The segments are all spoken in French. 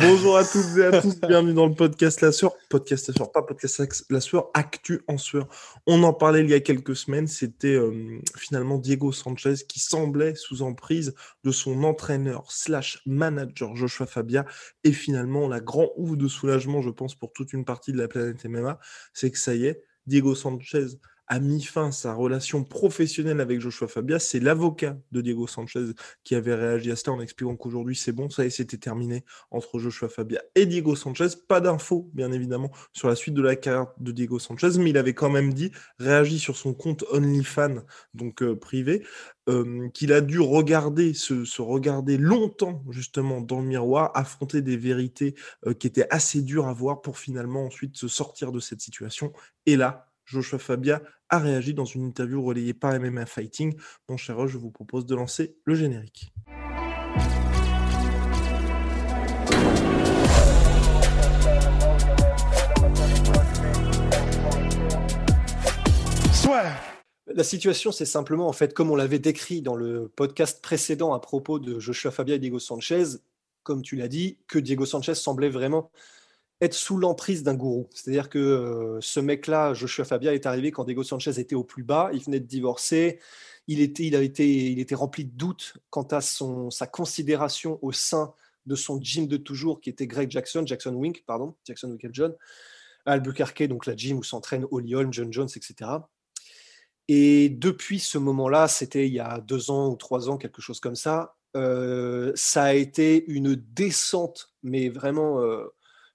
Bonjour à toutes et à tous, bienvenue dans le podcast La Sueur. Podcast La Sueur, pas podcast La Sueur, Actu en Sueur. On en parlait il y a quelques semaines, c'était euh, finalement Diego Sanchez qui semblait sous emprise de son entraîneur slash manager Joshua Fabia. Et finalement, la grand ouf de soulagement, je pense, pour toute une partie de la planète MMA, c'est que ça y est, Diego Sanchez a mis fin à sa relation professionnelle avec Joshua Fabia. C'est l'avocat de Diego Sanchez qui avait réagi à cela en expliquant qu'aujourd'hui c'est bon, ça y est, c'était terminé entre Joshua Fabia et Diego Sanchez. Pas d'infos, bien évidemment, sur la suite de la carrière de Diego Sanchez, mais il avait quand même dit, réagi sur son compte OnlyFans, donc euh, privé, euh, qu'il a dû regarder, se, regarder longtemps justement dans le miroir, affronter des vérités euh, qui étaient assez dures à voir pour finalement ensuite se sortir de cette situation. Et là, Joshua Fabia a réagi dans une interview relayée par MMA Fighting. Mon cher Roche, je vous propose de lancer le générique. La situation, c'est simplement, en fait, comme on l'avait décrit dans le podcast précédent à propos de Joshua Fabia et Diego Sanchez, comme tu l'as dit, que Diego Sanchez semblait vraiment être sous l'emprise d'un gourou. C'est-à-dire que euh, ce mec-là, Joshua Fabia, est arrivé quand Diego Sanchez était au plus bas, il venait de divorcer, il était, il a été, il était rempli de doutes quant à son, sa considération au sein de son gym de toujours, qui était Greg Jackson, Jackson Wink, pardon, Jackson Winkle John, Albuquerque, donc la gym où s'entraînent Holly Holm, John Jones, etc. Et depuis ce moment-là, c'était il y a deux ans ou trois ans, quelque chose comme ça, euh, ça a été une descente, mais vraiment euh,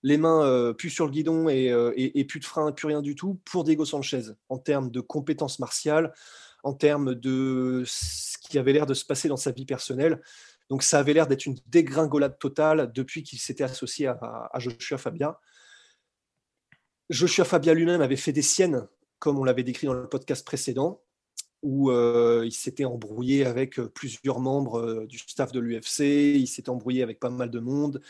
les mains euh, plus sur le guidon euh, et, plus de frein, plus rien du tout pour Diego Sanchez en termes de compétences martiales, en termes de ce qui avait l'air de se passer dans sa vie personnelle. Donc ça avait l'air d'être une dégringolade totale depuis qu'il s'était associé à, Joshua Fabia. Joshua Fabia lui-même avait fait des siennes, comme on l'avait décrit dans le podcast précédent où euh, il s'était embrouillé avec euh, plusieurs membres euh, du staff de l'UFC, il s'était embrouillé avec pas mal de monde,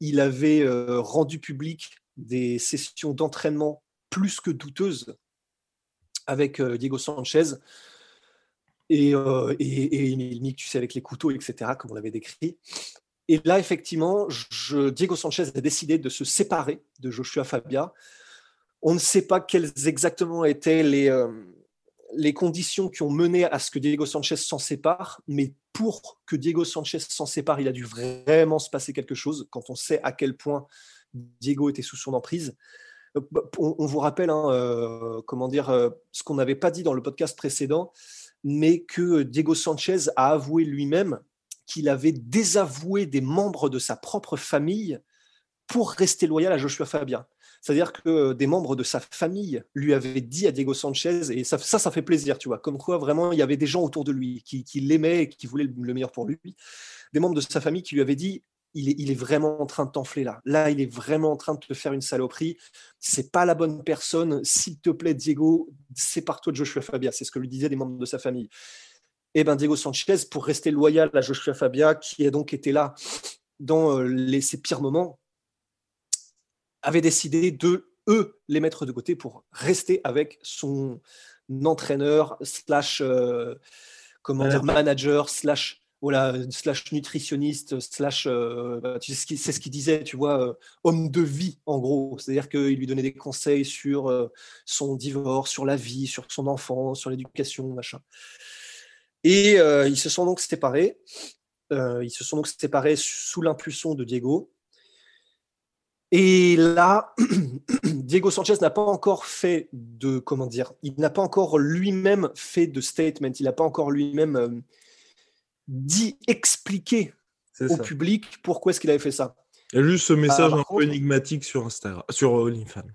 il avait rendu public des sessions d'entraînement plus que douteuses avec Diego Sanchez, et, et, tu sais, avec les couteaux, etc., comme on l'avait décrit. Et là, effectivement, Diego Sanchez a décidé de se séparer de Joshua Fabia. On ne sait pas quels exactement étaient les, les conditions qui ont mené à ce que Diego Sanchez s'en sépare, mais pour que Diego Sanchez s'en sépare, il a dû vraiment se passer quelque chose quand on sait à quel point Diego était sous son emprise. Euh, bah, on, vous rappelle, hein, euh, comment dire, euh, ce qu'on n'avait pas dit dans le podcast précédent, mais que Diego Sanchez a avoué lui-même qu'il avait désavoué des membres de sa propre famille pour rester loyal à Joshua Fabien. C'est-à-dire que des membres de sa famille lui avaient dit à Diego Sanchez, et ça, ça, fait plaisir, tu vois, comme quoi vraiment il y avait des gens autour de lui qui, l'aimaient et qui voulaient le meilleur pour lui. Des membres de sa famille qui lui avaient dit il est, il est, vraiment en train de t'enfler là. Là, il est vraiment en train de te faire une saloperie. C'est pas la bonne personne. S'il te plaît, Diego, sépare-toi de Joshua Fabia. C'est ce que lui disaient des membres de sa famille. Et eh ben Diego Sanchez, pour rester loyal à Joshua Fabia, qui a donc été là dans euh, les, ses pires moments, avait décidé de, eux, les mettre de côté pour rester avec son entraîneur, slash, euh, comment dire, manager, slash, voilà, slash nutritionniste, slash, euh, bah, c'est ce qu'il disait, tu vois, euh, homme de vie, en gros. C'est-à-dire qu'il lui donnait des conseils sur son divorce, sur la vie, sur son enfant, sur l'éducation, machin. Et ils se sont donc séparés. ils se sont donc séparés sous l'impulsion de Diego. Et là, Diego Sanchez n'a pas encore fait de, comment dire, il n'a pas encore lui-même fait de statement, il n'a pas encore lui-même euh, dit, expliqué au public pourquoi est-ce qu'il avait fait ça. Il y a juste ce message un peu énigmatique sur Instagram, sur OnlyFans.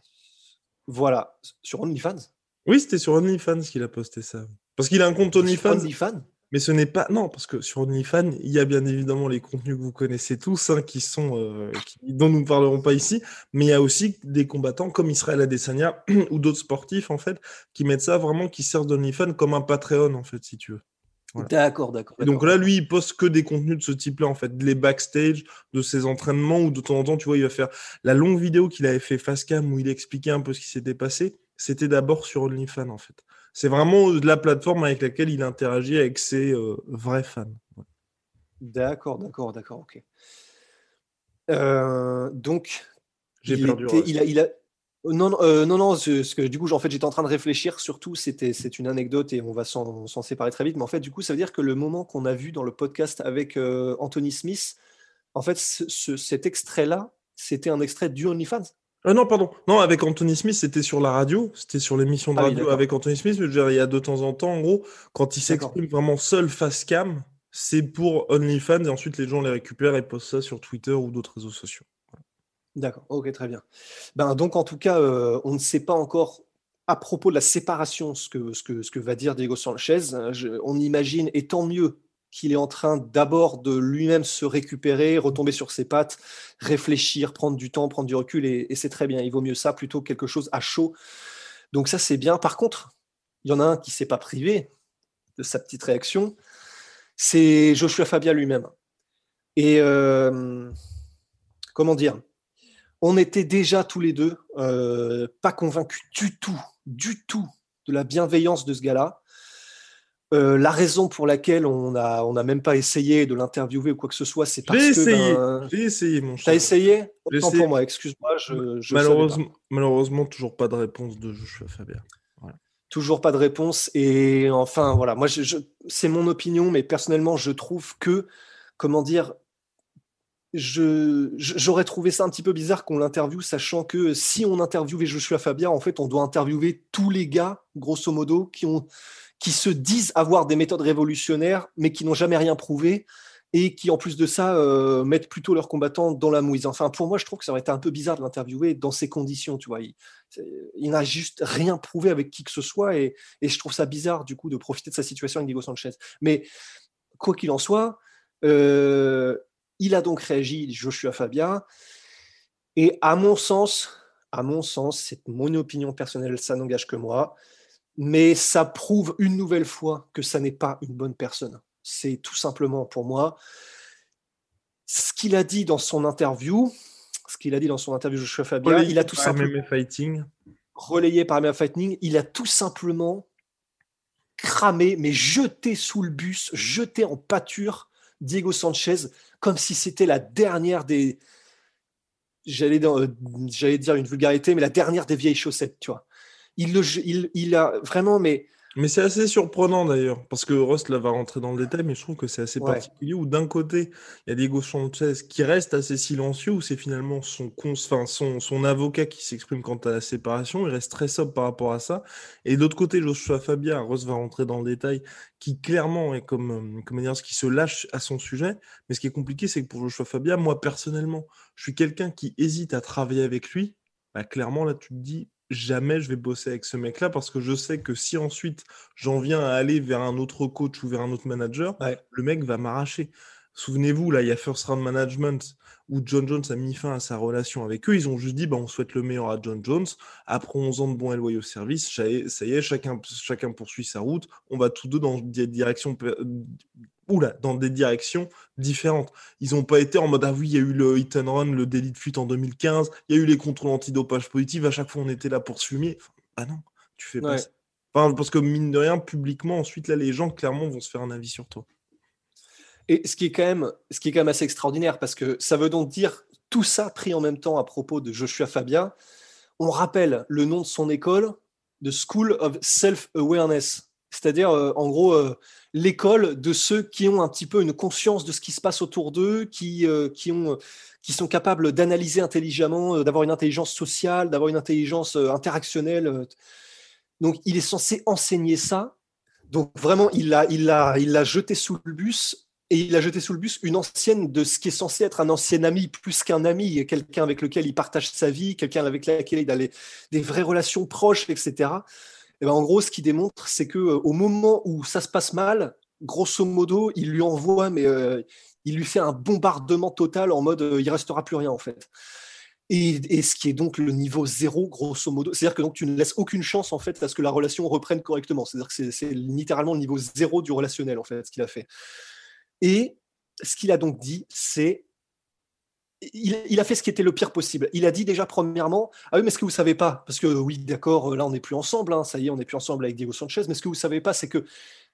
Voilà, sur OnlyFans? Oui, c'était sur OnlyFans qu'il a posté ça. Parce qu'il a un compte OnlyFans? OnlyFans? Mais ce n'est pas. Non, parce que sur OnlyFans, il y a bien évidemment les contenus que vous connaissez tous, hein, qui sont, euh, dont nous ne parlerons pas ici, mais il y a aussi des combattants comme Israël Adesanya ou d'autres sportifs, en fait, qui mettent ça vraiment, qui servent d'OnlyFans comme un Patreon, en fait, si tu veux. D'accord, d'accord. donc là, lui, il poste que des contenus de ce type-là, en fait, les backstage de ses entraînements, ou de temps en temps, tu vois, il va faire la longue vidéo qu'il avait fait face cam où il expliquait un peu ce qui s'était passé. C'était d'abord sur OnlyFans, en fait. C'est vraiment la plateforme avec laquelle il interagit avec ses euh, vrais fans. D'accord, d'accord, d'accord, ok. Euh, donc, j'ai perdu. il, a, il a, non, non, euh, non, non ce, que, du coup, en fait, j'étais en train de réfléchir. Surtout, c'était, c'est une anecdote et on va s'en, séparer très vite. Mais en fait, du coup, ça veut dire que le moment qu'on a vu dans le podcast avec Anthony Smith, en fait, cet extrait-là, c'était un extrait du OnlyFans. Ah non, pardon. Non, avec Anthony Smith, c'était sur la radio. C'était sur l'émission de ah radio avec Anthony Smith. Je veux dire, il y a de temps en temps, en gros, quand il s'exprime vraiment seul face cam, c'est pour OnlyFans et ensuite les gens les récupèrent et postent ça sur Twitter ou d'autres réseaux sociaux. D'accord, ok, très bien. Ben, donc, en tout cas, euh, on ne sait pas encore à propos de la séparation ce que, ce que, ce que va dire Diego Sanchez. on imagine, et tant mieux, qu'il est en train d'abord de lui-même se récupérer, retomber sur ses pattes, réfléchir, prendre du temps, prendre du recul, et, c'est très bien. Il vaut mieux ça plutôt que quelque chose à chaud. Donc ça, c'est bien. Par contre, il y en a un qui ne s'est pas privé de sa petite réaction, c'est Joshua Fabia lui-même. Et euh, comment dire? On était déjà tous les deux euh, pas convaincus du tout, du tout de la bienveillance de ce gars-là. Euh, la raison pour laquelle on n'a on a même pas essayé de l'interviewer ou quoi que ce soit, c'est parce que. Ben, j'ai essayé, mon cher. T'as essayé Autant pour moi, excuse-moi. Je, malheureusement, malheureusement, toujours pas de réponse de Joshua Fabien. Toujours pas de réponse. Et enfin, voilà, moi, c'est mon opinion, mais personnellement, je trouve que, comment dire, j'aurais trouvé ça un petit peu bizarre qu'on l'interviewe, sachant que si on interviewait Joshua Fabien, en fait, on doit interviewer tous les gars, grosso modo, qui ont qui se disent avoir des méthodes révolutionnaires, mais qui n'ont jamais rien prouvé et qui, en plus de ça, euh, mettent plutôt leurs combattants dans la mouise. Enfin, pour moi, je trouve que ça aurait été un peu bizarre de l'interviewer dans ces conditions, tu vois. Il, n'a juste rien prouvé avec qui que ce soit, et, je trouve ça bizarre, du coup, de profiter de sa situation avec Diego Sanchez. Mais, quoi qu'il en soit, euh, il a donc réagi, Joshua Fabia, et à mon sens, à mon sens, c'est mon opinion personnelle, ça n'engage que moi, mais ça prouve une nouvelle fois que ça n'est pas une bonne personne. C'est tout simplement pour moi ce qu'il a dit dans son interview, ce qu'il a dit dans son interview Joshua Fabien, il a tout simplement Fighting. relayé par MMA Fighting, il a tout simplement cramé, mais jeté sous le bus, jeté en pâture Diego Sanchez, comme si c'était la dernière des, j'allais dire une vulgarité, mais la dernière des vieilles chaussettes, tu vois il, le, il, il a vraiment, mais mais c'est assez surprenant d'ailleurs, parce que Ross là va rentrer dans le détail, mais je trouve que c'est assez particulier où d'un côté, il y a Diego Sanchez qui reste assez silencieux, où c'est finalement son, enfin, son, son avocat qui s'exprime quant à la séparation, il reste très sobre par rapport à ça. Et de l'autre côté, Joshua Fabia, Ross va rentrer dans le détail, qui clairement est comme, comme dire, ce qui se lâche à son sujet. Mais ce qui est compliqué, c'est que pour Joshua Fabia, moi personnellement, je suis quelqu'un qui hésite à travailler avec lui. Bah, clairement, là, tu te dis, jamais je vais bosser avec ce mec-là parce que je sais que si ensuite j'en viens à aller vers un autre coach ou vers un autre manager, le mec va m'arracher. Souvenez-vous, là, il y a First Round Management où John Jones a mis fin à sa relation avec eux. Ils ont juste dit, bah, on souhaite le meilleur à John Jones. Après 11 ans de bons et loyaux services, ça y est, chacun, chacun poursuit sa route. On va tous deux dans des directions oula, dans des directions différentes. Ils n'ont pas été en mode Ah oui, il y a eu le hit and run, le délit de fuite en 2015, il y a eu les contrôles antidopage positifs, à chaque fois on était là pour se fumer. ah non, tu fais pas ça. parce que mine de rien, publiquement, ensuite, là, les gens clairement vont se faire un avis sur toi. Et ce qui est quand même, ce qui est quand même assez extraordinaire, parce que ça veut donc dire tout ça pris en même temps à propos de Joshua Fabien. On rappelle le nom de son école, The School of Self-Awareness. C'est-à-dire, euh, en gros, euh, l'école de ceux qui ont un petit peu une conscience de ce qui se passe autour d'eux, qui, euh, qui, ont, qui sont capables d'analyser intelligemment, d'avoir une intelligence sociale, d'avoir une intelligence interactionnelle. Donc, il est censé enseigner ça. Donc, vraiment, il l'a il a, il l'a jeté sous le bus et il a jeté sous le bus une ancienne de ce qui est censé être un ancien ami, plus qu'un ami, quelqu'un avec lequel il partage sa vie, quelqu'un avec lequel il a des vraies relations proches, etc. Et ben, en gros, ce qui démontre, c'est que euh, au moment où ça se passe mal, grosso modo, il lui envoie, mais il lui fait un bombardement total en mode il restera plus rien en fait. Et, ce qui est donc le niveau zéro, grosso modo. C'est-à-dire que donc, tu ne laisses aucune chance en fait à ce que la relation reprenne correctement. C'est-à-dire que c'est littéralement le niveau zéro du relationnel en fait, ce qu'il a fait. Et ce qu'il a donc dit, c'est il, a fait ce qui était le pire possible. Il a dit déjà premièrement, ah oui, mais ce que vous savez pas, parce que oui, d'accord, là on n'est plus ensemble, hein, ça y est, on n'est plus ensemble avec Diego Sanchez, mais ce que vous savez pas, c'est que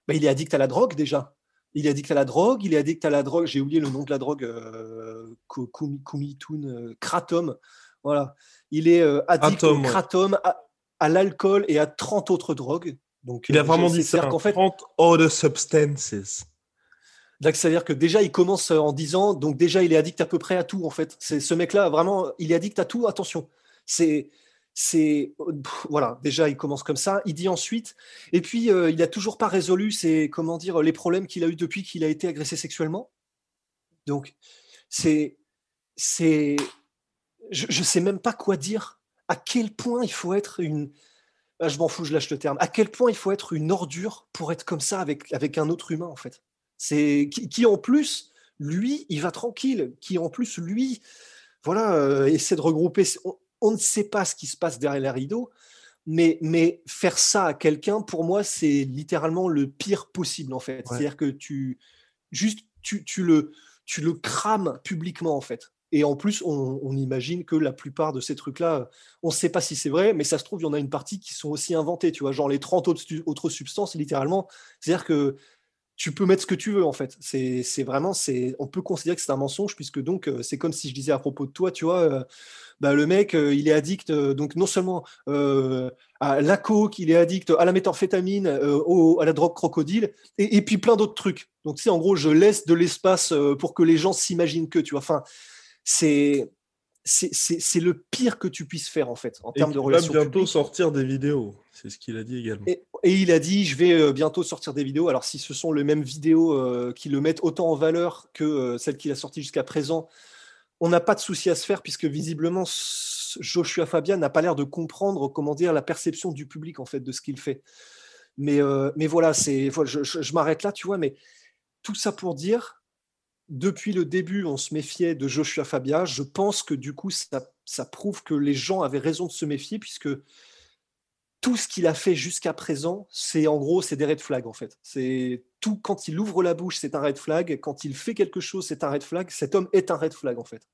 bah, il est addict à la drogue déjà. Il est addict à la drogue, il est addict à la drogue, j'ai oublié le nom de la drogue, euh, Kumitun, euh, Kratom. Voilà. Il est euh, addict au Kratom, à, l'alcool et à 30 autres drogues. Donc, il a vraiment dit ça, qu'en fait, 30 other substances. C'est-à-dire que déjà, il commence en disant, donc déjà, il est addict à peu près à tout, en fait. C'est ce mec-là, vraiment, il est addict à tout, attention. C'est c'est voilà déjà il commence comme ça il dit ensuite et puis euh, il n'a toujours pas résolu c'est comment dire les problèmes qu'il a eu depuis qu'il a été agressé sexuellement donc c'est c'est je, ne sais même pas quoi dire à quel point il faut être une ah, je m'en fous je lâche le terme à quel point il faut être une ordure pour être comme ça avec avec un autre humain en fait c'est qui, en plus lui il va tranquille qui en plus lui voilà euh, essaie de regrouper on ne sait pas ce qui se passe derrière les rideaux, mais, mais faire ça à quelqu'un, pour moi, c'est littéralement le pire possible, en fait. C'est-à-dire que tu, juste, tu, tu, le, tu le crames publiquement, en fait. Et en plus, on, imagine que la plupart de ces trucs-là, on ne sait pas si c'est vrai, mais ça se trouve, il y en a une partie qui sont aussi inventées, tu vois, genre les 30 autres, autres substances, littéralement. C'est-à-dire que tu peux mettre ce que tu veux en fait. C'est vraiment, c'est, on peut considérer que c'est un mensonge puisque donc euh, c'est comme si je disais à propos de toi, tu vois, euh, bah, le mec euh, il est addict donc non seulement à la coke, il est addict à la méthamphétamine, à la drogue crocodile et, puis plein d'autres trucs. Donc c'est en gros, je laisse de l'espace pour que les gens s'imaginent que, tu vois. Enfin, c'est c'est le pire que tu puisses faire en fait en termes de relations. Il va bientôt sortir des vidéos, c'est ce qu'il a dit également. Et, il a dit je vais euh, bientôt sortir des vidéos. Alors si ce sont les mêmes vidéos euh, qui le mettent autant en valeur que euh, celles qu'il a sorties jusqu'à présent, on n'a pas de souci à se faire puisque visiblement Joshua Fabian n'a pas l'air de comprendre comment dire la perception du public en fait de ce qu'il fait. Mais mais voilà c'est je, m'arrête là tu vois mais tout ça pour dire depuis le début, on se méfiait de Joshua Fabia. Je pense que du coup, ça, prouve que les gens avaient raison de se méfier, puisque tout ce qu'il a fait jusqu'à présent, c'est en gros, c'est des red flags en fait. C'est tout quand il ouvre la bouche, c'est un red flag. Quand il fait quelque chose, c'est un red flag. Cet homme est un red flag en fait.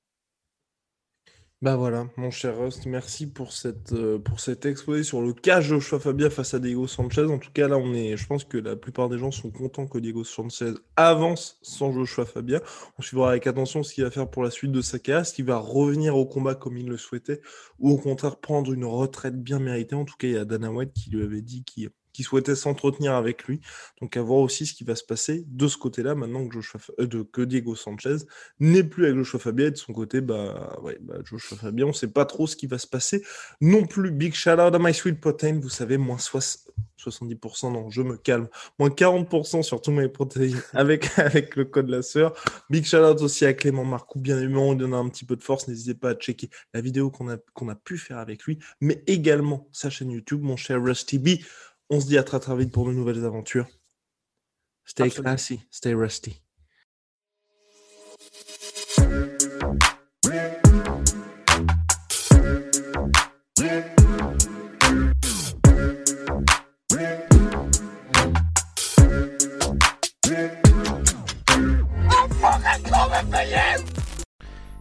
Bah voilà, mon cher Rust, merci pour cette euh, cet exposé sur le cas Joshua Fabia face à Diego Sanchez. En tout cas, là, on est, je pense que la plupart des gens sont contents que Diego Sanchez avance sans Joshua Fabia. On suivra avec attention ce qu'il va faire pour la suite de sa carrière, ce qu'il va revenir au combat comme il le souhaitait, ou au contraire prendre une retraite bien méritée. En tout cas, il y a Dana White qui lui avait dit qu'il qui souhaitait s'entretenir avec lui. Donc à voir aussi ce qui va se passer de ce côté-là, maintenant que, Joshua, euh, que Diego Sanchez n'est plus avec Joshua Fabien, et de son côté, bah, ouais, bah, Joshua Fabien, on ne sait pas trop ce qui va se passer. Non plus, big shout out à My Sweet Protein, vous savez, moins 70%, non, je me calme, moins 40% sur tous mes protéines avec, avec le code la sœur. Big shout out aussi à Clément Marcoux, bien évidemment, il donne un petit peu de force, n'hésitez pas à checker la vidéo qu'on a, qu'on a pu faire avec lui, mais également sa chaîne YouTube, mon cher Rusty B. On se dit à très très vite pour de nouvelles aventures. Stay classy, stay rusty.